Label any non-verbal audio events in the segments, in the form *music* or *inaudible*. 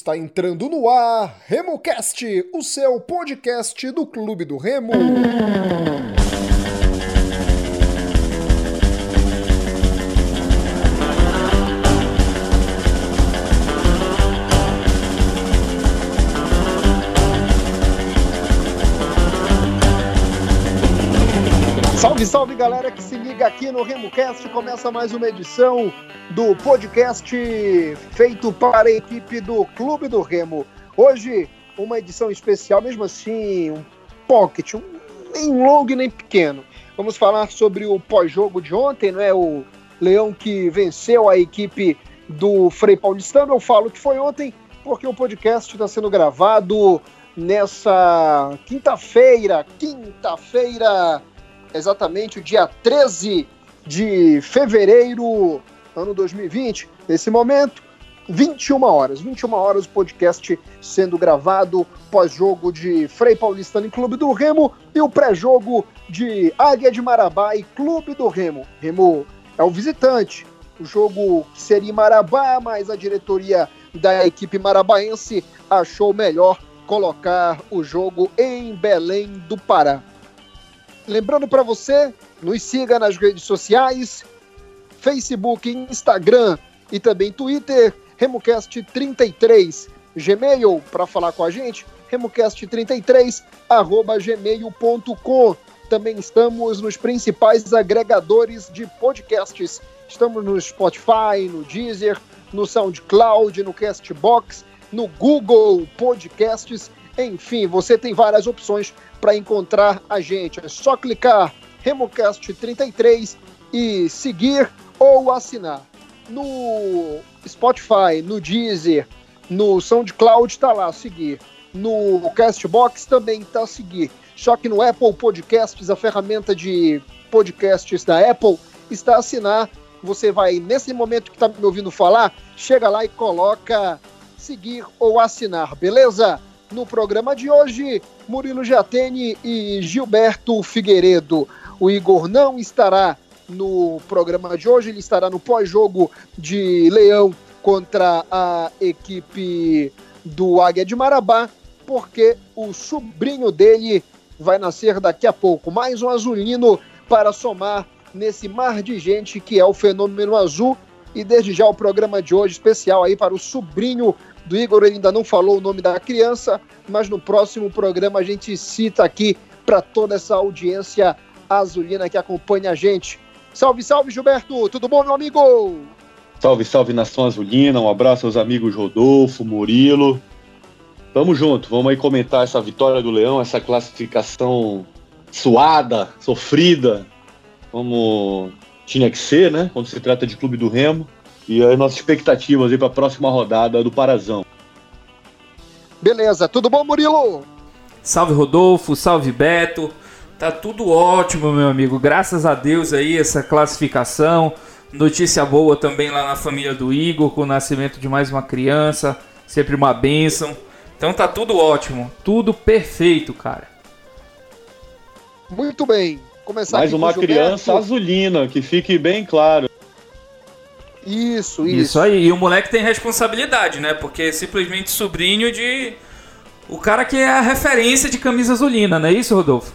Está entrando no ar RemoCast, o seu podcast do Clube do Remo. Salve, salve galera que se liga aqui no RemoCast. Começa mais uma edição do podcast feito para a equipe do Clube do Remo. Hoje, uma edição especial, mesmo assim, um pocket, um, nem longo nem pequeno. Vamos falar sobre o pós-jogo de ontem, não é? O Leão que venceu a equipe do Frei Paulistano. Eu falo que foi ontem porque o podcast está sendo gravado nessa quinta-feira, quinta-feira, exatamente o dia 13 de fevereiro ano 2020. Nesse momento, 21 horas. 21 horas o podcast sendo gravado pós-jogo de Frei Paulistano em Clube do Remo e o pré-jogo de Águia de Marabá e Clube do Remo. Remo é o visitante. O jogo seria em Marabá, mas a diretoria da equipe marabaense achou melhor colocar o jogo em Belém do Pará. Lembrando para você, nos siga nas redes sociais, Facebook, Instagram e também Twitter, RemoCast33, Gmail para falar com a gente, remocast33 arroba gmail.com. Também estamos nos principais agregadores de podcasts. Estamos no Spotify, no Deezer, no SoundCloud, no Castbox, no Google Podcasts. Enfim, você tem várias opções para encontrar a gente. É só clicar RemoCast33 e seguir ou assinar. No Spotify, no Deezer, no SoundCloud está lá, seguir. No Castbox também está seguir. Só que no Apple Podcasts, a ferramenta de podcasts da Apple, está assinar. Você vai, nesse momento que está me ouvindo falar, chega lá e coloca seguir ou assinar, beleza? No programa de hoje, Murilo Jatene e Gilberto Figueiredo. O Igor não estará no programa de hoje. Ele estará no pós-jogo de Leão contra a equipe do Águia de Marabá, porque o sobrinho dele vai nascer daqui a pouco. Mais um azulino para somar nesse mar de gente que é o fenômeno azul. E desde já o programa de hoje especial aí para o sobrinho do Igor. Ele ainda não falou o nome da criança, mas no próximo programa a gente cita aqui para toda essa audiência azulina que acompanha a gente. Salve, salve, Gilberto! Tudo bom, meu amigo? Salve, salve, Nação Azulina. Um abraço aos amigos Rodolfo, Murilo. Tamo junto, vamos aí comentar essa vitória do Leão, essa classificação suada, sofrida, como tinha que ser, né? Quando se trata de clube do Remo. E as nossas expectativas aí para a próxima rodada do Parazão. Beleza, tudo bom, Murilo? Salve, Rodolfo, salve, Beto. Tá tudo ótimo, meu amigo. Graças a Deus aí, essa classificação. Notícia boa também lá na família do Igor, com o nascimento de mais uma criança. Sempre uma bênção. Então tá tudo ótimo. Tudo perfeito, cara. Muito bem. Começar mais uma criança azulina, que fique bem claro. Isso, isso. Isso aí. E o moleque tem responsabilidade, né? Porque é simplesmente sobrinho de. O cara que é a referência de camisa azulina, não é isso, Rodolfo?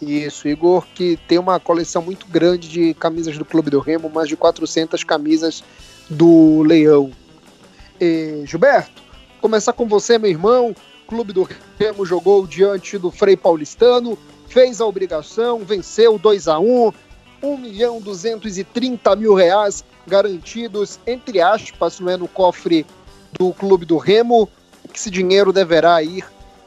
Isso, Igor, que tem uma coleção muito grande de camisas do Clube do Remo, mais de 400 camisas do Leão. E, Gilberto, começar com você, meu irmão. Clube do Remo jogou diante do Frei Paulistano, fez a obrigação, venceu 2 a 1 1 milhão 230 mil reais garantidos, entre aspas, não é, no cofre do Clube do Remo, que esse dinheiro deverá ir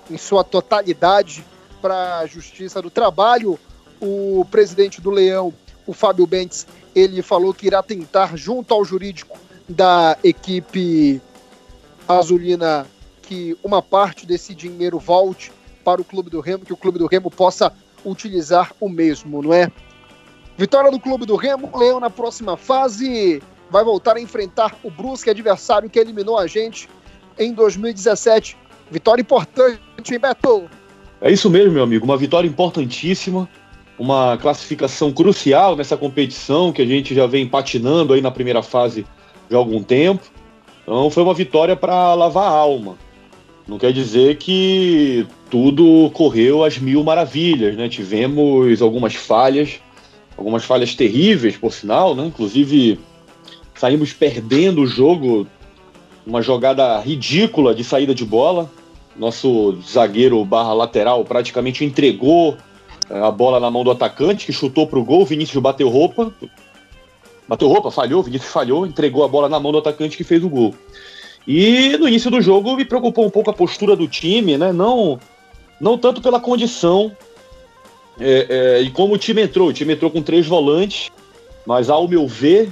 em sua totalidade para a Justiça do Trabalho. O presidente do Leão, o Fábio Bentes, ele falou que irá tentar, junto ao jurídico da equipe azulina, que uma parte desse dinheiro volte para o Clube do Remo, que o Clube do Remo possa utilizar o mesmo, não é? Vitória do Clube do Remo, Leão na próxima fase vai voltar a enfrentar o Brusque, adversário que eliminou a gente em 2017. Vitória importante, hein, Beto? É isso mesmo, meu amigo. Uma vitória importantíssima, uma classificação crucial nessa competição que a gente já vem patinando aí na primeira fase há algum tempo. Então foi uma vitória para lavar a alma. Não quer dizer que tudo correu às mil maravilhas, né? Tivemos algumas falhas, algumas falhas terríveis, por sinal, né? Inclusive saímos perdendo o jogo, uma jogada ridícula de saída de bola. Nosso zagueiro barra lateral praticamente entregou eh, a bola na mão do atacante, que chutou para o gol. Vinícius bateu roupa, bateu roupa, falhou. Vinícius falhou, entregou a bola na mão do atacante que fez o gol. E no início do jogo me preocupou um pouco a postura do time, né? Não, não tanto pela condição é, é, e como o time entrou. O time entrou com três volantes, mas ao meu ver,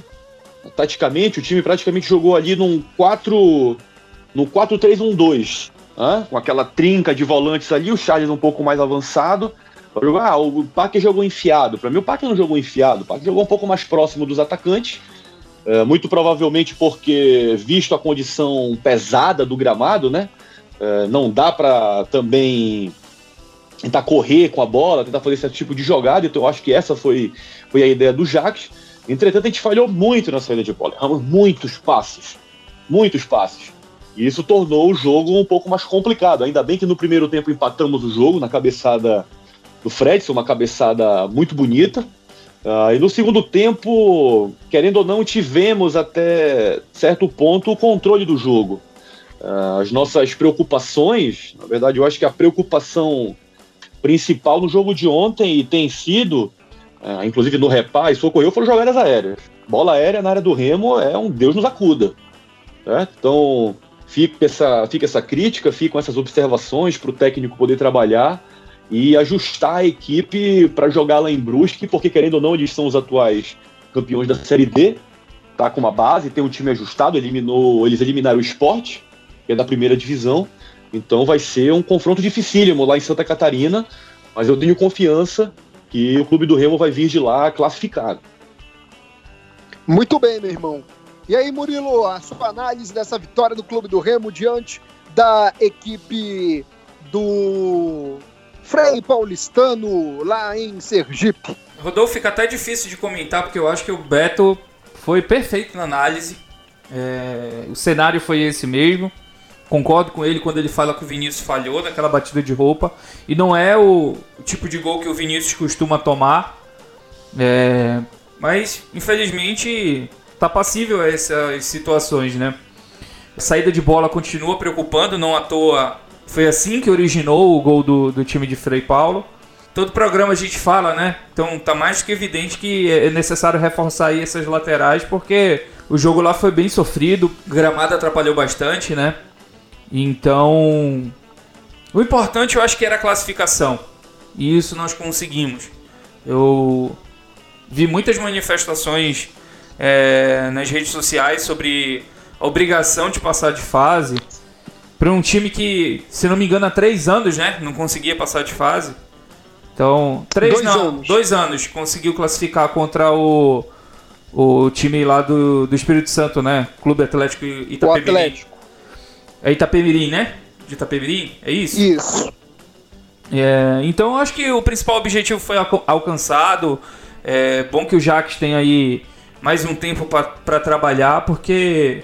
taticamente, o time praticamente jogou ali num 4 no 4-3-1-2, né? com aquela trinca de volantes ali, o Charles um pouco mais avançado. Ah, o Paque jogou enfiado. Para mim, o Paque não jogou enfiado. O Paque jogou um pouco mais próximo dos atacantes é, muito provavelmente porque, visto a condição pesada do gramado, né? É, não dá para também tentar correr com a bola, tentar fazer esse tipo de jogada. Então, eu acho que essa foi, foi a ideia do Jacques. Entretanto, a gente falhou muito na saída de bola. Erramos muitos passes. Muitos passes. E isso tornou o jogo um pouco mais complicado. Ainda bem que no primeiro tempo empatamos o jogo na cabeçada do Fredson, uma cabeçada muito bonita. Uh, e no segundo tempo, querendo ou não, tivemos até certo ponto o controle do jogo. Uh, as nossas preocupações, na verdade, eu acho que a preocupação principal no jogo de ontem tem sido, uh, inclusive no repá, isso ocorreu, foram jogadas aéreas. Bola aérea na área do Remo é um Deus nos acuda. Certo? Então, fica essa, fica essa crítica, ficam essas observações para o técnico poder trabalhar e ajustar a equipe para jogar lá em Brusque, porque querendo ou não, eles são os atuais campeões da Série D, tá com uma base, tem um time ajustado, eliminou, eles eliminaram o Sport, que é da primeira divisão, então vai ser um confronto dificílimo lá em Santa Catarina, mas eu tenho confiança que o Clube do Remo vai vir de lá classificado. Muito bem, meu irmão. E aí, Murilo, a sua análise dessa vitória do Clube do Remo diante da equipe do Frei Paulistano, lá em Sergipe. Rodolfo, fica até difícil de comentar, porque eu acho que o Beto foi perfeito na análise. É, o cenário foi esse mesmo. Concordo com ele quando ele fala que o Vinícius falhou naquela batida de roupa. E não é o, tipo de gol que o Vinícius costuma tomar. É, mas, infelizmente, tá passível a essas situações, né? A saída de bola continua preocupando, não à toa foi assim que originou o gol do, do time de Frei Paulo. Todo programa a gente fala, né? Então tá mais que evidente que é necessário reforçar aí essas laterais, porque o jogo lá foi bem sofrido, gramado atrapalhou bastante, né? Então, o importante eu acho que era a classificação. E isso nós conseguimos. Eu vi muitas manifestações é, nas redes sociais sobre a obrigação de passar de fase para um time que, se não me engano, há três anos, né? Não conseguia passar de fase. Então, três dois não, anos. dois anos conseguiu classificar contra o, o time lá do, do Espírito Santo, né? Clube Atlético Itapemirim. O Atlético. É Itapemirim, né? De Itapemirim, é isso? Isso. É, então, acho que o principal objetivo foi alcançado. É bom que o Jacques tenha aí mais um tempo para trabalhar, porque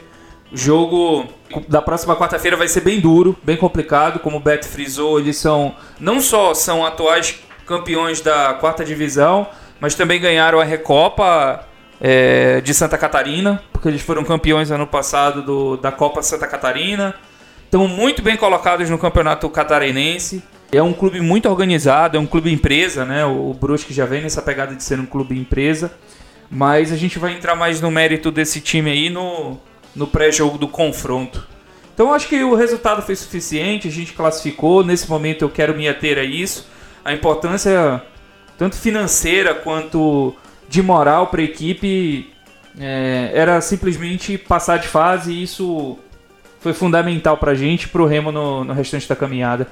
o jogo da próxima quarta-feira vai ser bem duro, bem complicado, como o Beto frisou, eles são não só são atuais campeões da quarta divisão, mas também ganharam a Recopa é, de Santa Catarina, porque eles foram campeões ano passado do, da Copa Santa Catarina. Estão muito bem colocados no campeonato catarinense. É um clube muito organizado, é um clube empresa, né? O, o Brusque já vem nessa pegada de ser um clube empresa. Mas a gente vai entrar mais no mérito desse time aí no, no pré-jogo do confronto. Então acho que o resultado foi suficiente, a gente classificou. Nesse momento eu quero me ater a isso. A importância tanto financeira quanto de moral para a equipe é, era simplesmente passar de fase e isso foi fundamental para a gente, para o Remo no, no restante da caminhada.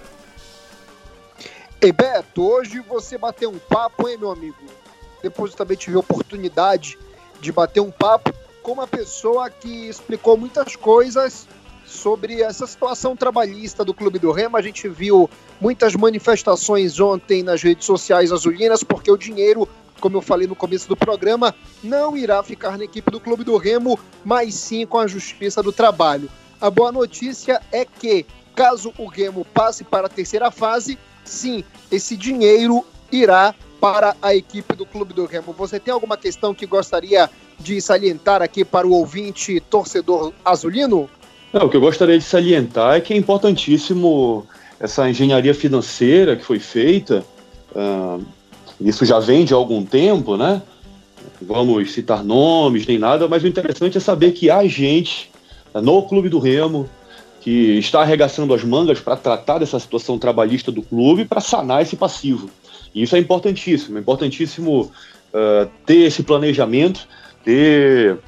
Ei Beto, hoje você bateu um papo, hein, meu amigo? Depois eu também tive a oportunidade de bater um papo com uma pessoa que explicou muitas coisas sobre essa situação trabalhista do Clube do Remo. A gente viu muitas manifestações ontem nas redes sociais azulinas, porque o dinheiro como eu falei no começo do programa, não irá ficar na equipe do Clube do Remo, mas sim com a Justiça do Trabalho. A boa notícia é que, caso o Remo passe para a terceira fase, sim, esse dinheiro irá para a equipe do Clube do Remo. Você tem alguma questão que gostaria de salientar aqui para o ouvinte torcedor azulino? Não, o que eu gostaria de salientar é que é importantíssimo essa engenharia financeira que foi feita. Uh, isso já vem de algum tempo, né? Vamos citar nomes nem nada, mas o interessante é saber que há gente no Clube do Remo que está arregaçando as mangas para tratar dessa situação trabalhista do clube para sanar esse passivo. E isso é importantíssimo, é importantíssimo uh, ter esse planejamento, ter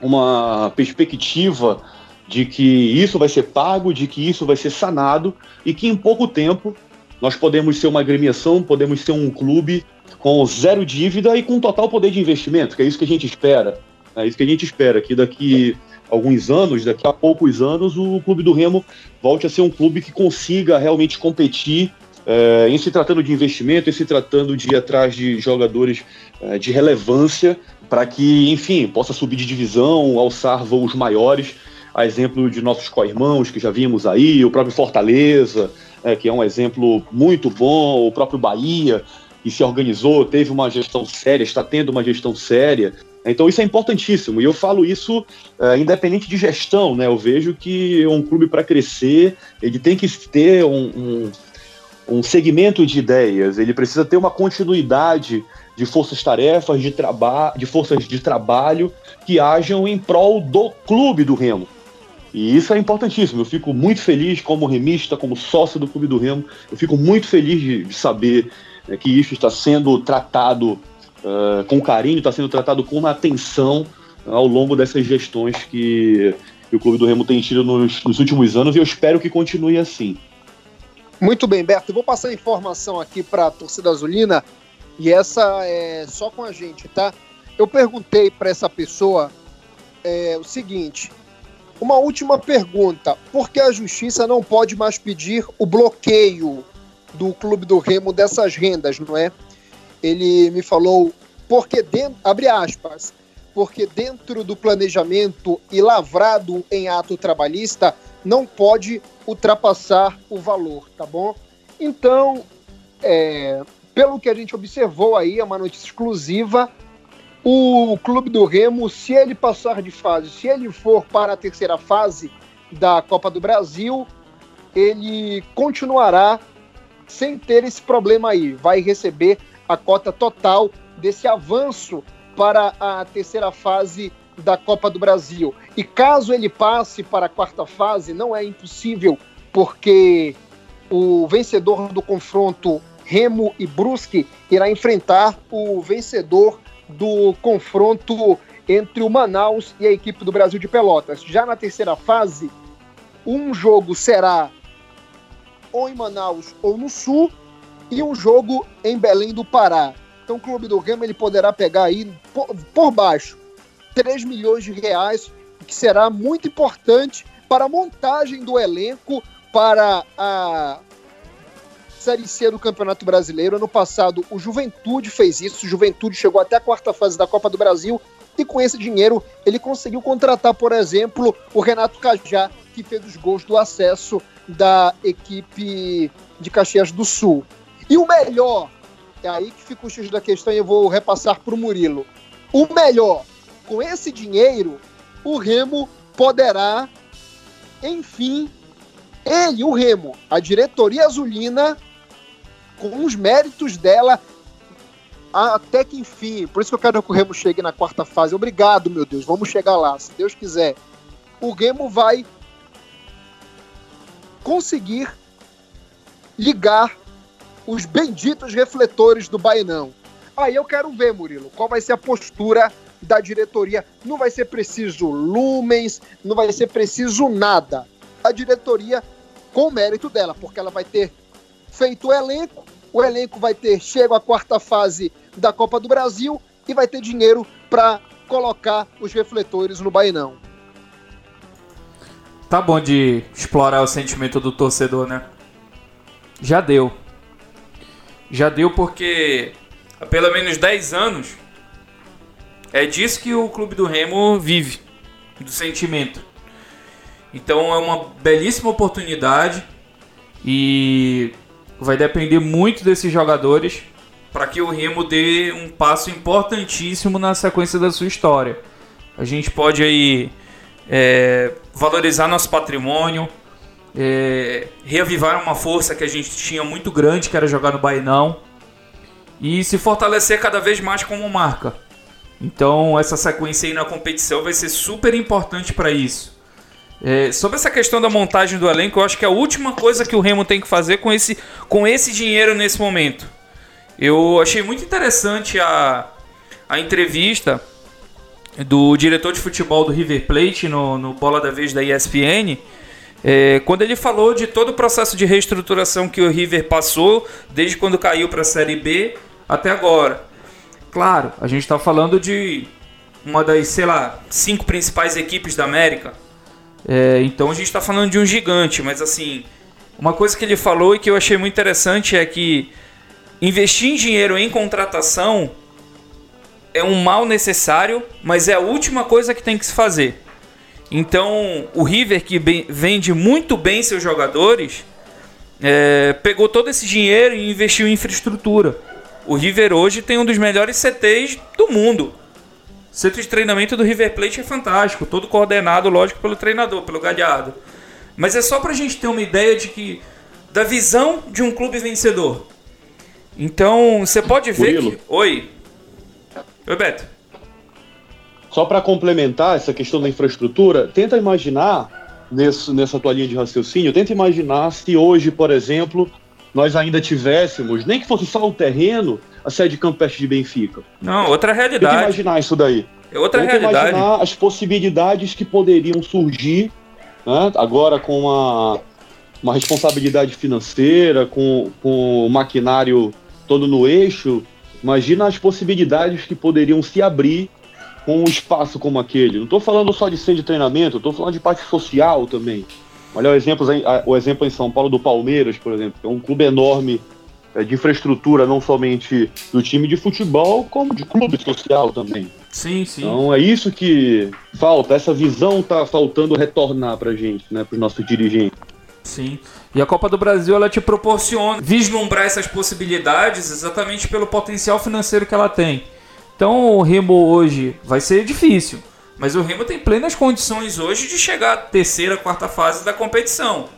uma perspectiva de que isso vai ser pago, de que isso vai ser sanado e que em pouco tempo nós podemos ser uma agremiação, podemos ser um clube com zero dívida e com total poder de investimento, que é isso que a gente espera. É isso que a gente espera, que daqui alguns anos, daqui a poucos anos, o Clube do Remo volte a ser um clube que consiga realmente competir é, em se tratando de investimento, em se tratando de ir atrás de jogadores é, de relevância, para que, enfim, possa subir de divisão, alçar voos maiores, a exemplo de nossos co-irmãos que já vimos aí, o próprio Fortaleza, é, que é um exemplo muito bom, o próprio Bahia, que se organizou, teve uma gestão séria, está tendo uma gestão séria. Então isso é importantíssimo. E eu falo isso é, independente de gestão, né? Eu vejo que um clube para crescer, ele tem que ter um, um, um segmento de ideias, ele precisa ter uma continuidade de forças-tarefas, de, traba de forças de trabalho que hajam em prol do clube do Remo. E isso é importantíssimo. Eu fico muito feliz como remista, como sócio do Clube do Remo. Eu fico muito feliz de, de saber né, que isso está sendo tratado uh, com carinho, está sendo tratado com atenção ao longo dessas gestões que, que o Clube do Remo tem tido nos, nos últimos anos e eu espero que continue assim. Muito bem, Beto. Eu vou passar a informação aqui para a torcida azulina e essa é só com a gente, tá? Eu perguntei para essa pessoa é, o seguinte: uma última pergunta. Por que a justiça não pode mais pedir o bloqueio do Clube do Remo dessas rendas, não é? Ele me falou, porque dentro, abre aspas, porque dentro do planejamento e lavrado em ato trabalhista não pode ultrapassar o valor, tá bom? Então, é, pelo que a gente observou aí, é uma notícia exclusiva. O Clube do Remo, se ele passar de fase, se ele for para a terceira fase da Copa do Brasil, ele continuará sem ter esse problema aí. Vai receber a cota total desse avanço para a terceira fase da Copa do Brasil. E caso ele passe para a quarta fase, não é impossível, porque o vencedor do confronto Remo e Brusque irá enfrentar o vencedor do confronto entre o Manaus e a equipe do Brasil de Pelotas. Já na terceira fase, um jogo será ou em Manaus ou no Sul e um jogo em Belém do Pará. Então o Clube do Remo ele poderá pegar aí por, baixo 3 milhões de reais, que será muito importante para a montagem do elenco para a Série C do Campeonato Brasileiro. Ano passado, o Juventude fez isso. O Juventude chegou até a quarta fase da Copa do Brasil e com esse dinheiro ele conseguiu contratar, por exemplo, o Renato Cajá, que fez os gols do acesso da equipe de Caxias do Sul. E o melhor, é aí que fica o X da questão e eu vou repassar para o Murilo. O melhor com esse dinheiro, o Remo poderá, enfim, ele, o Remo, a diretoria azulina, com os méritos dela, até que enfim, por isso que eu quero que o Remo chegue na quarta fase. Obrigado, meu Deus, vamos chegar lá, se Deus quiser. O Remo vai conseguir ligar os benditos refletores do Bainão. Aí eu quero ver, Murilo, qual vai ser a postura da diretoria. Não vai ser preciso lumens, não vai ser preciso nada. A diretoria, com o mérito dela, porque ela vai ter feito o elenco, o elenco vai ter chego à quarta fase da Copa do Brasil e vai ter dinheiro para colocar os refletores no Bainão. Tá bom de explorar o sentimento do torcedor, né? Já deu. Já deu porque há pelo menos 10 anos, é disso que o clube do Remo vive, do sentimento. Então é uma belíssima oportunidade e vai depender muito desses jogadores para que o Remo dê um passo importantíssimo na sequência da sua história. A gente pode aí é, valorizar nosso patrimônio, é, reavivar uma força que a gente tinha muito grande, que era jogar no Bainão, e se fortalecer cada vez mais como marca. Então, essa sequência aí na competição vai ser super importante para isso. É, sobre essa questão da montagem do elenco, eu acho que é a última coisa que o Remo tem que fazer com esse, com esse dinheiro nesse momento. Eu achei muito interessante a, a entrevista do diretor de futebol do River Plate no, no Bola da Vez da ESPN, é, quando ele falou de todo o processo de reestruturação que o River passou desde quando caiu para a Série B até agora. Claro, a gente está falando de uma das, sei lá, cinco principais equipes da América. É, então a gente está falando de um gigante, mas assim, uma coisa que ele falou e que eu achei muito interessante é que investir em dinheiro em contratação é um mal necessário, mas é a última coisa que tem que se fazer. Então, o River, que bem, vende muito bem seus jogadores, é, pegou todo esse dinheiro e investiu em infraestrutura. O River hoje tem um dos melhores CTs do mundo. O centro de treinamento do River Plate é fantástico, todo coordenado, lógico, pelo treinador, pelo Galhardo. Mas é só pra gente ter uma ideia de que da visão de um clube vencedor. Então, você pode ver Murilo. que... Oi. Oi, Beto. Só para complementar essa questão da infraestrutura, tenta imaginar, nesse, nessa tua linha de raciocínio, tenta imaginar se hoje, por exemplo, nós ainda tivéssemos, nem que fosse só o terreno, a sede de Campestre de Benfica. Não, outra realidade. Tenta imaginar isso daí. É outra tenta realidade. imaginar as possibilidades que poderiam surgir, né, agora com uma, uma responsabilidade financeira, com, com o maquinário todo no eixo, imagina as possibilidades que poderiam se abrir com um espaço como aquele. Não estou falando só de centro de treinamento, estou falando de parte social também. Olha o exemplo, o exemplo em São Paulo do Palmeiras, por exemplo, que é um clube enorme é, de infraestrutura, não somente do time de futebol, como de clube social também. Sim, sim. Então é isso que falta, essa visão está faltando retornar para gente, né, para os nossos dirigentes. Sim. E a Copa do Brasil ela te proporciona vislumbrar essas possibilidades exatamente pelo potencial financeiro que ela tem. Então o Remo hoje vai ser difícil, mas o Remo tem plenas condições hoje de chegar à terceira, quarta fase da competição.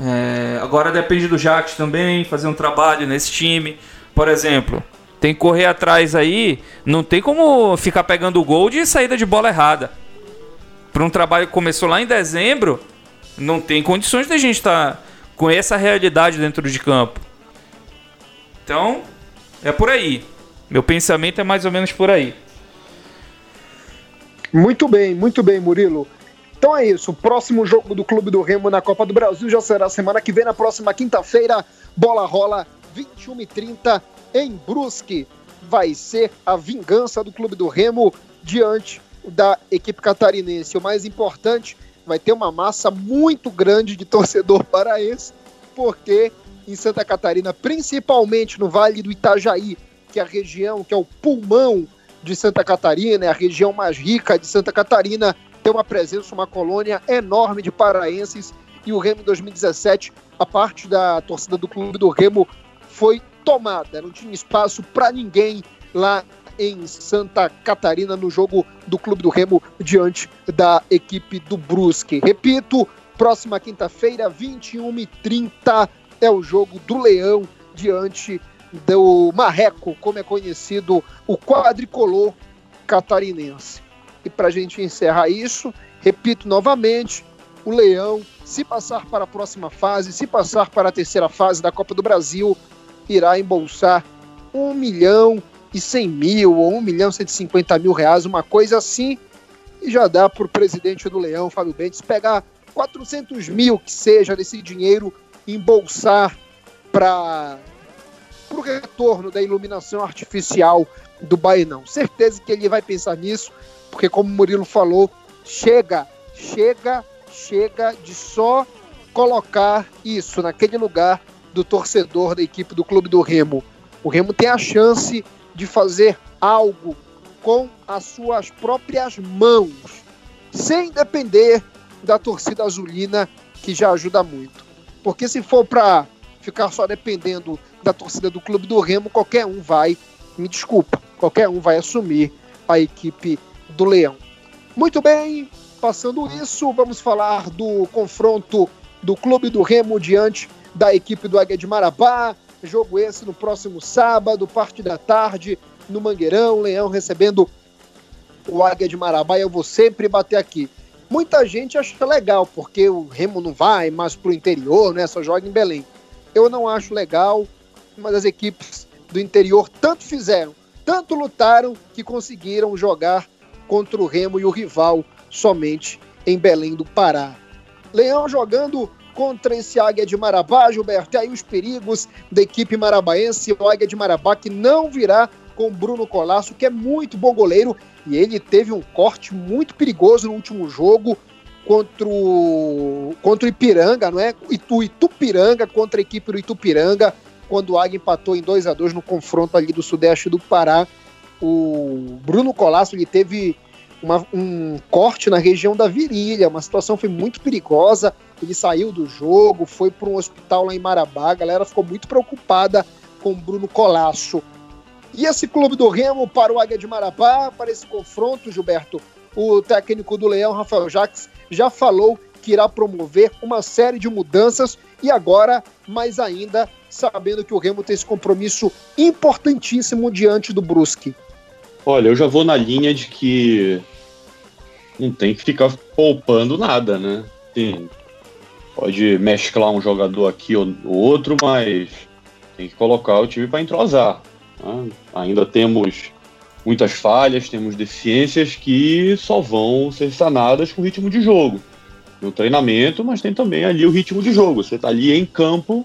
É, agora depende do Jacques também fazer um trabalho nesse time. Por exemplo, tem que correr atrás aí, não tem como ficar pegando o gol de saída de bola errada. Para um trabalho que começou lá em dezembro, não tem condições da gente estar tá com essa realidade dentro de campo. Então, é por aí. Meu pensamento é mais ou menos por aí. Muito bem, muito bem, Murilo. Então é isso. O próximo jogo do Clube do Remo na Copa do Brasil já será semana que vem, na próxima quinta-feira. Bola rola 21h30 em Brusque. Vai ser a vingança do Clube do Remo diante da equipe catarinense. O mais importante, vai ter uma massa muito grande de torcedor *laughs* paraense, porque em Santa Catarina, principalmente no Vale do Itajaí, que é a região, que é o pulmão de Santa Catarina, é a região mais rica de Santa Catarina, tem uma presença, uma colônia enorme de paraenses. E o Remo em 2017, a parte da torcida do clube do Remo foi tomada, não tinha espaço para ninguém lá em Santa Catarina no jogo do Clube do Remo diante da equipe do Brusque. Repito, próxima quinta-feira, 21h30, é o jogo do Leão diante do Marreco, como é conhecido o quadricolor catarinense. E para a gente encerrar isso, repito novamente: o Leão, se passar para a próxima fase, se passar para a terceira fase da Copa do Brasil, irá embolsar um milhão e cem mil ou um milhão e cento e cinquenta mil reais, uma coisa assim, e já dá para o presidente do Leão, Fábio Bentes, pegar 400 mil que seja desse dinheiro embolsar para o retorno da iluminação artificial do Bainão. Certeza que ele vai pensar nisso, porque como o Murilo falou, chega, chega, chega de só colocar isso naquele lugar do torcedor da equipe do Clube do Remo. O Remo tem a chance de fazer algo com as suas próprias mãos, sem depender da torcida azulina, que já ajuda muito. Porque se for para ficar só dependendo da torcida do clube do Remo, qualquer um vai, me desculpa, qualquer um vai assumir a equipe do Leão. Muito bem, passando isso, vamos falar do confronto do clube do Remo diante da equipe do Águia de Marabá. Jogo esse no próximo sábado, parte da tarde, no Mangueirão. Leão recebendo o Águia de Marabá. E eu vou sempre bater aqui. Muita gente acha legal, porque o Remo não vai mais pro interior, né? Só joga em Belém. Eu não acho legal, mas as equipes do interior tanto fizeram, tanto lutaram, que conseguiram jogar contra o Remo e o rival somente em Belém do Pará. Leão jogando contra esse Águia de Marabá, Gilberto. E aí os perigos da equipe marabaense, o Águia de Marabá que não virá com Bruno Colasso, que é muito bom goleiro, e ele teve um corte muito perigoso no último jogo contra o, contra o Ipiranga, não é? O Itupiranga contra a equipe do Itupiranga, quando o Águia empatou em 2 a 2 no confronto ali do sudeste do Pará. O Bruno Colasso ele teve uma, um corte na região da virilha, uma situação foi muito perigosa. Ele saiu do jogo, foi para um hospital lá em Marabá, a galera ficou muito preocupada com o Bruno Colasso. E esse clube do Remo para o Águia de Marabá, para esse confronto, Gilberto, o técnico do Leão, Rafael Jacques, já falou que irá promover uma série de mudanças e agora, mais ainda, sabendo que o Remo tem esse compromisso importantíssimo diante do Brusque. Olha, eu já vou na linha de que não tem que ficar poupando nada, né? Sim, pode mesclar um jogador aqui ou outro, mas tem que colocar o time para entrosar. Né? Ainda temos muitas falhas, temos deficiências que só vão ser sanadas com ritmo de jogo. No treinamento, mas tem também ali o ritmo de jogo. Você está ali em campo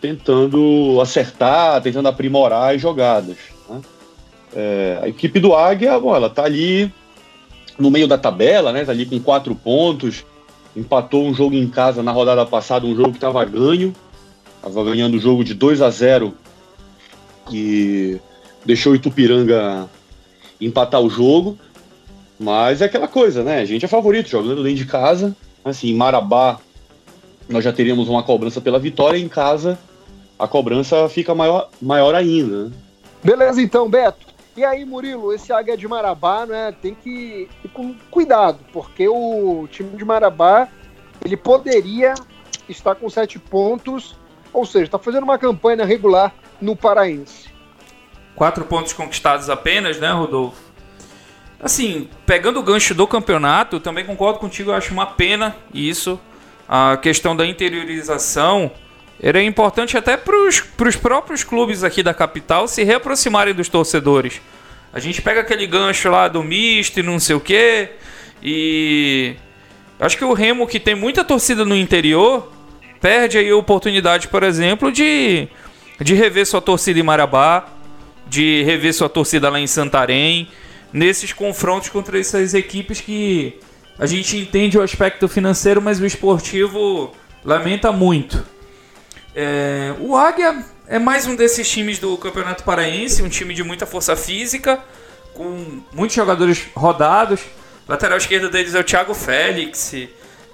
tentando acertar, tentando aprimorar as jogadas. Né? É, a equipe do Águia, bom, ela está ali no meio da tabela, né? Ali com quatro pontos. Empatou um jogo em casa na rodada passada, um jogo que estava ganho. Estava ganhando o jogo de 2 a 0 e deixou o Itupiranga empatar o jogo. Mas é aquela coisa, né? A gente é favorito jogando dentro de casa. Assim, em Marabá, nós já teríamos uma cobrança pela vitória. Em casa, a cobrança fica maior, maior ainda. Né? Beleza, então, Beto. E aí, Murilo, esse Águia de Marabá, né, tem que ir com cuidado, porque o time de Marabá, ele poderia estar com sete pontos, ou seja, está fazendo uma campanha regular no Paraense. Quatro pontos conquistados apenas, né, Rodolfo? Assim, pegando o gancho do campeonato, também concordo contigo, eu acho uma pena isso. A questão da interiorização era importante até para os próprios clubes aqui da capital se reaproximarem dos torcedores. A gente pega aquele gancho lá do misto e não sei o que. E acho que o Remo, que tem muita torcida no interior, perde aí a oportunidade, por exemplo, de de rever sua torcida em Marabá, de rever sua torcida lá em Santarém, nesses confrontos contra essas equipes que a gente entende o aspecto financeiro, mas o esportivo lamenta muito. É, o Águia é mais um desses times do Campeonato Paraense, um time de muita força física, com muitos jogadores rodados. Lateral esquerdo deles é o Thiago Félix,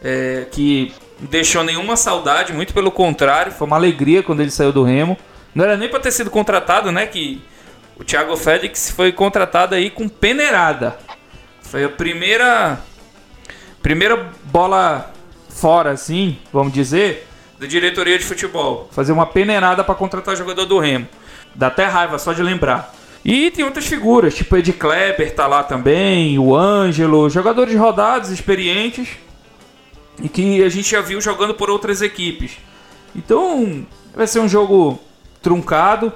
é, que deixou nenhuma saudade, muito pelo contrário, foi uma alegria quando ele saiu do Remo. Não era nem para ter sido contratado, né? Que o Thiago Félix foi contratado aí com peneirada. Foi a primeira primeira bola fora, assim, vamos dizer, da diretoria de futebol. Fazer uma peneirada para contratar jogador do Remo. Dá até raiva só de lembrar. E tem outras figuras, tipo Ed Kleber tá lá também, o Ângelo, jogadores rodados, experientes e que a gente já viu jogando por outras equipes. Então, vai ser um jogo truncado.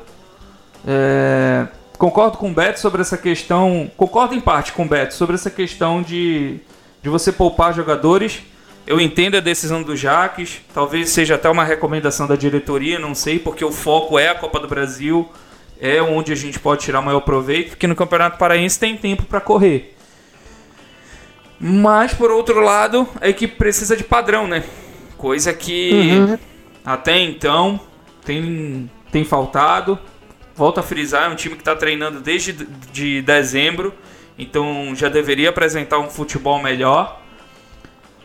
É, concordo com o Beto sobre essa questão. Concordo em parte com o Beto sobre essa questão de, de você poupar jogadores. Eu entendo a decisão do Jaques, talvez seja até uma recomendação da diretoria, não sei, porque o foco é a Copa do Brasil, é onde a gente pode tirar maior proveito, porque no Campeonato Paraense tem tempo para correr. Mas, por outro lado, a equipe precisa de padrão, né? Coisa que uhum. até então tem tem faltado. volto a frisar, é um time que está treinando desde de dezembro, então já deveria apresentar um futebol melhor.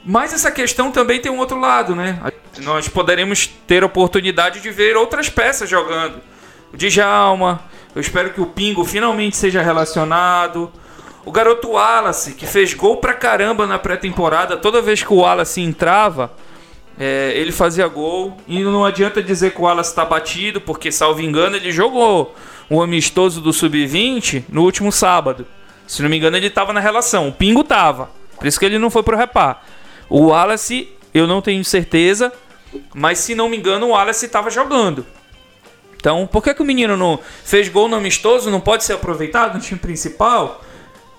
Mas essa questão também tem um outro lado, né? Nós poderemos ter oportunidade de ver outras peças jogando. O Djalma, eu espero que o Pingo finalmente seja relacionado. O garoto Wallace, que fez gol pra caramba na pré-temporada, toda vez que o Wallace entrava, é, ele fazia gol. E não adianta dizer que o Wallace está batido, porque, salvo engano, ele jogou o amistoso do Sub-20 no último sábado. Se não me engano, ele estava na relação. O Pingo tava. Por isso que ele não foi pro repar. O Wallace, eu não tenho certeza, mas se não me engano, o Wallace estava jogando. Então, por que, que o menino não fez gol no amistoso, não pode ser aproveitado no time principal?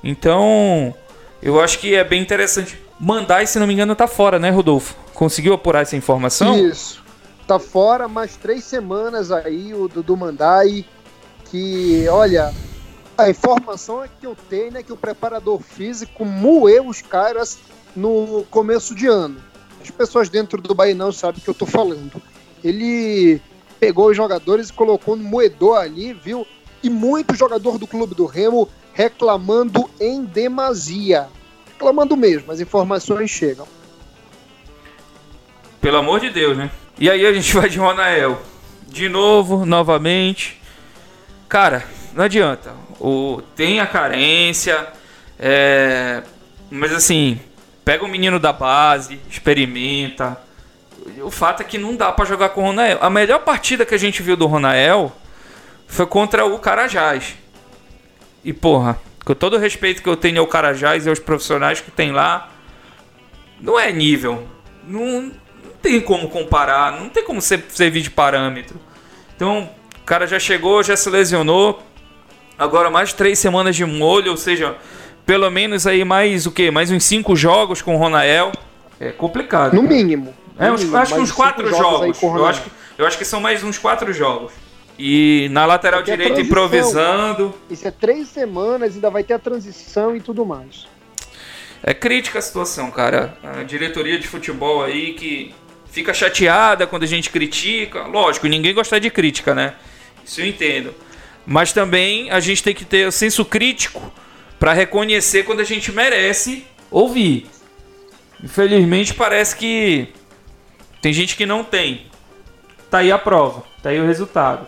Então, eu acho que é bem interessante. Mandai, se não me engano, tá fora, né, Rodolfo? Conseguiu apurar essa informação? Isso. Tá fora, mais três semanas aí, o do, do Mandai. Que, olha, a informação é que eu tenho é que o preparador físico moeu os caras no começo de ano. As pessoas dentro do Bahia não sabem o que eu tô falando. Ele pegou os jogadores e colocou no moedor ali, viu? E muito jogador do clube do Remo reclamando em demasia. Reclamando mesmo, as informações chegam. Pelo amor de Deus, né? E aí a gente *laughs* vai de Ronael. De novo, novamente. Cara, não adianta. O, tem a carência. É, mas assim, pega o menino da base, experimenta. O fato é que não dá para jogar com o Ronael. A melhor partida que a gente viu do Ronael foi contra o Carajás. E porra, com todo o respeito que eu tenho ao Carajás e aos profissionais que tem lá, não é nível. Não, não tem como comparar, não tem como ser, servir de parâmetro. Então, o cara já chegou, já se lesionou. Agora mais três semanas de molho, ou seja, pelo menos aí mais o que? Mais uns cinco jogos com o Ronael. É complicado. No cara. mínimo. É, uns, acho que uns quatro jogos. jogos eu, acho que, eu acho que são mais uns quatro jogos. E na lateral Porque direita improvisando. Isso é três semanas, ainda vai ter a transição e tudo mais. É crítica a situação, cara. A diretoria de futebol aí que fica chateada quando a gente critica. Lógico, ninguém gosta de crítica, né? Isso eu entendo. Mas também a gente tem que ter o senso crítico para reconhecer quando a gente merece ouvir. Infelizmente parece que tem gente que não tem. Tá aí a prova, tá aí o resultado.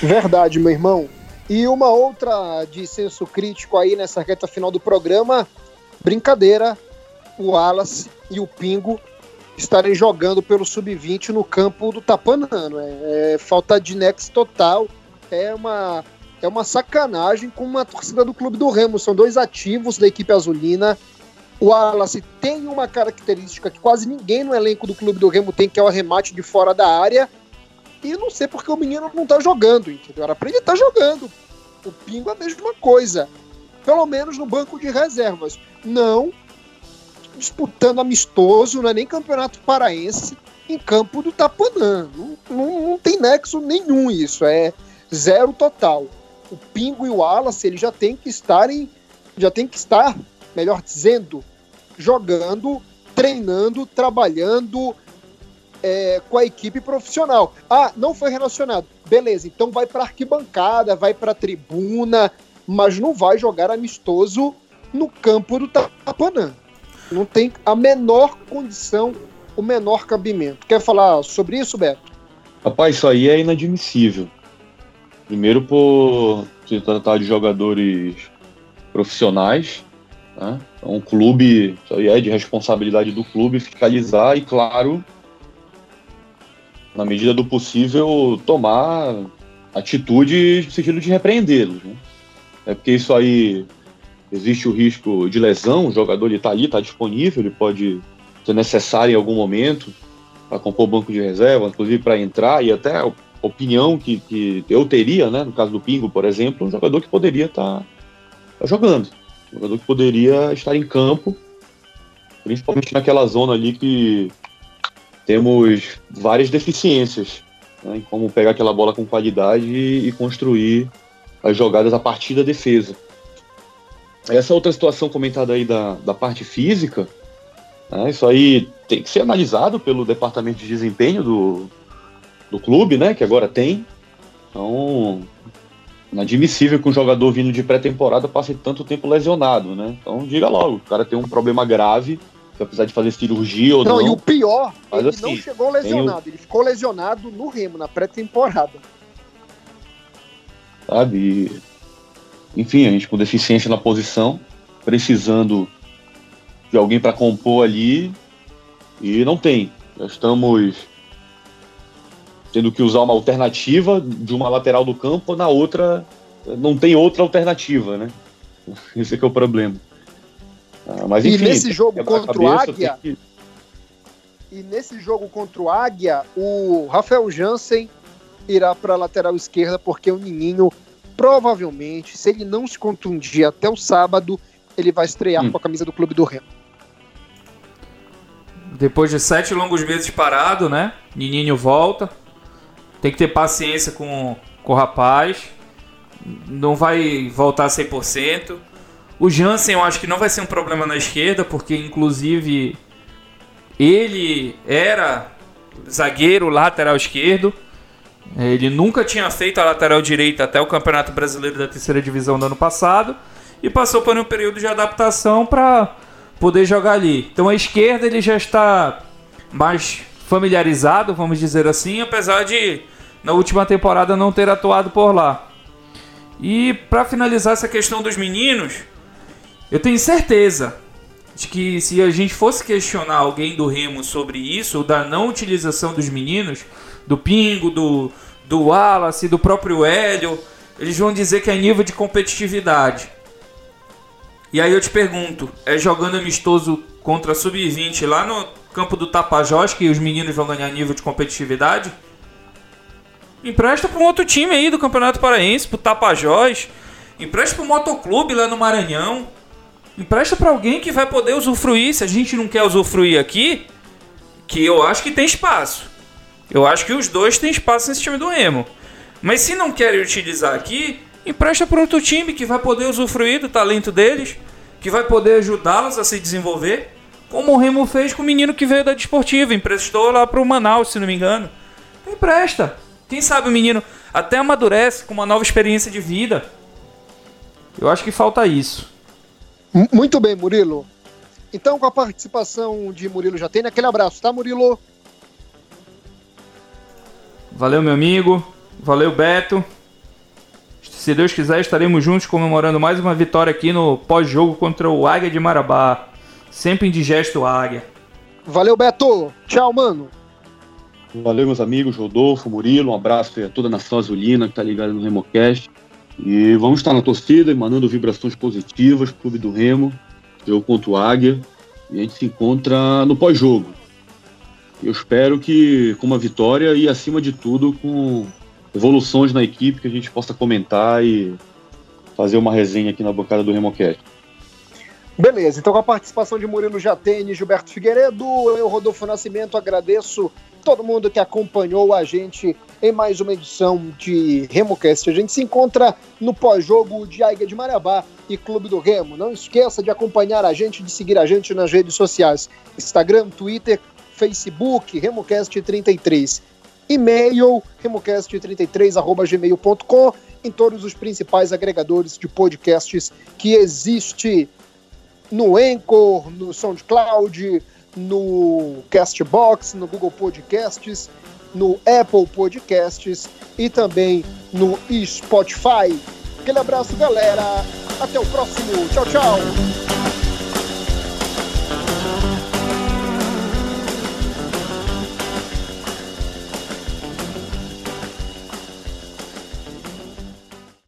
Verdade, meu irmão. E uma outra de senso crítico aí nessa reta final do programa, brincadeira, o Wallace e o Pingo estarem jogando pelo Sub-20 no campo do Tapanano. É, é, falta de nex total. É uma, é uma sacanagem com uma torcida do Clube do Remo. São dois ativos da equipe azulina. O Wallace tem uma característica que quase ninguém no elenco do Clube do Remo tem, que é o arremate de fora da área. E não sei porque o menino não tá jogando, entendeu? Era pra ele estar tá jogando. O Pingo é a mesma coisa. Pelo menos no banco de reservas. Não disputando amistoso, não é nem campeonato paraense, em campo do Tapanã. Não, não, não tem nexo nenhum isso, é zero total. O Pingo e o Wallace, eles já tem que estarem, já tem que estar, melhor dizendo, jogando, treinando, trabalhando é, com a equipe profissional. Ah, não foi relacionado. Beleza, então vai para arquibancada, vai para tribuna, mas não vai jogar amistoso no campo do Tapanã. Não tem a menor condição, o menor cabimento. Quer falar sobre isso, Beto? Rapaz, isso aí é inadmissível. Primeiro por se tratar de jogadores profissionais, né? Então, um clube, isso aí é de responsabilidade do clube fiscalizar e, claro, na medida do possível, tomar atitude no sentido de repreendê-los. Né? É porque isso aí existe o risco de lesão, o jogador está ali, está disponível, ele pode ser necessário em algum momento para compor o banco de reserva, inclusive para entrar, e até opinião que, que eu teria, né, no caso do Pingo, por exemplo, um jogador que poderia estar tá, tá jogando, um jogador que poderia estar em campo, principalmente naquela zona ali que temos várias deficiências né, em como pegar aquela bola com qualidade e, e construir as jogadas a partir da defesa. Essa outra situação comentada aí da, da parte física, né, isso aí tem que ser analisado pelo departamento de desempenho do, do clube, né, que agora tem. Então, inadmissível que um jogador vindo de pré-temporada passe tanto tempo lesionado, né? Então, diga logo, o cara tem um problema grave, que apesar de fazer cirurgia ou não. Não, e o pior, ele assim, não chegou lesionado, o... ele ficou lesionado no Remo, na pré-temporada. Sabe? Enfim, a gente com deficiência na posição, precisando de alguém para compor ali, e não tem. Já estamos tendo que usar uma alternativa de uma lateral do campo, na outra não tem outra alternativa, né? *laughs* Esse é que é o problema. Ah, mas, enfim, e nesse jogo contra o Águia, que... e nesse jogo contra o Águia, o Rafael Jansen irá para a lateral esquerda porque o Nininho provavelmente, se ele não se contundir até o sábado, ele vai estrear hum. com a camisa do Clube do Remo. Depois de sete longos meses parado, né? Nininho volta, tem que ter paciência com, com o rapaz. Não vai voltar 100%. O Jansen eu acho que não vai ser um problema na esquerda, porque inclusive ele era zagueiro lateral esquerdo. Ele nunca tinha feito a lateral direita até o Campeonato Brasileiro da Terceira Divisão do ano passado e passou por um período de adaptação para poder jogar ali. Então a esquerda ele já está mais familiarizado, vamos dizer assim, apesar de na última temporada não ter atuado por lá. E para finalizar essa questão dos meninos, eu tenho certeza de que se a gente fosse questionar alguém do Remo sobre isso, ou da não utilização dos meninos, do Pingo, do, do Wallace, do próprio Hélio, eles vão dizer que é nível de competitividade. E aí eu te pergunto, é jogando amistoso contra sub-20 lá no campo do Tapajós que os meninos vão ganhar nível de competitividade? Empresta para um outro time aí do Campeonato Paraense, pro Tapajós. Empresta para o Motoclube lá no Maranhão. Empresta para alguém que vai poder usufruir. Se a gente não quer usufruir aqui, que eu acho que tem espaço. Eu acho que os dois têm espaço nesse time do Remo. Mas se não querem utilizar aqui, empresta para outro time que vai poder usufruir do talento deles, que vai poder ajudá-los a se desenvolver. Como o Remo fez com o menino que veio da Desportiva, emprestou lá para o Manaus, se não me engano. Empresta. Quem sabe o menino até amadurece com uma nova experiência de vida. Eu acho que falta isso. Muito bem, Murilo. Então, com a participação de Murilo já tem aquele abraço, tá, Murilo? Valeu, meu amigo. Valeu, Beto. Se Deus quiser, estaremos juntos comemorando mais uma vitória aqui no pós-jogo contra o Águia de Marabá. Sempre indigesto Águia. Valeu, Beto. Tchau, mano. Valeu, meus amigos, Rodolfo, Murilo, um abraço a toda a nação azulina que tá ligada no RemoCast. E vamos estar na torcida, mandando vibrações positivas, Clube do Remo, jogo contra o Águia. E a gente se encontra no pós-jogo. Eu espero que com uma vitória e, acima de tudo, com evoluções na equipe que a gente possa comentar e fazer uma resenha aqui na bancada do RemoCast. Beleza, então com a participação de Murilo Jatene, Gilberto Figueiredo, eu, Rodolfo Nascimento, agradeço todo mundo que acompanhou a gente em mais uma edição de RemoCast. A gente se encontra no pós-jogo de Aiga de Marabá e Clube do Remo. Não esqueça de acompanhar a gente, de seguir a gente nas redes sociais: Instagram, Twitter, Facebook, RemoCast33. E-mail, remocast33.gmail.com em todos os principais agregadores de podcasts que existe no Anchor, no SoundCloud, no Castbox, no Google Podcasts, no Apple Podcasts e também no Spotify. Aquele abraço, galera. Até o próximo. Tchau, tchau.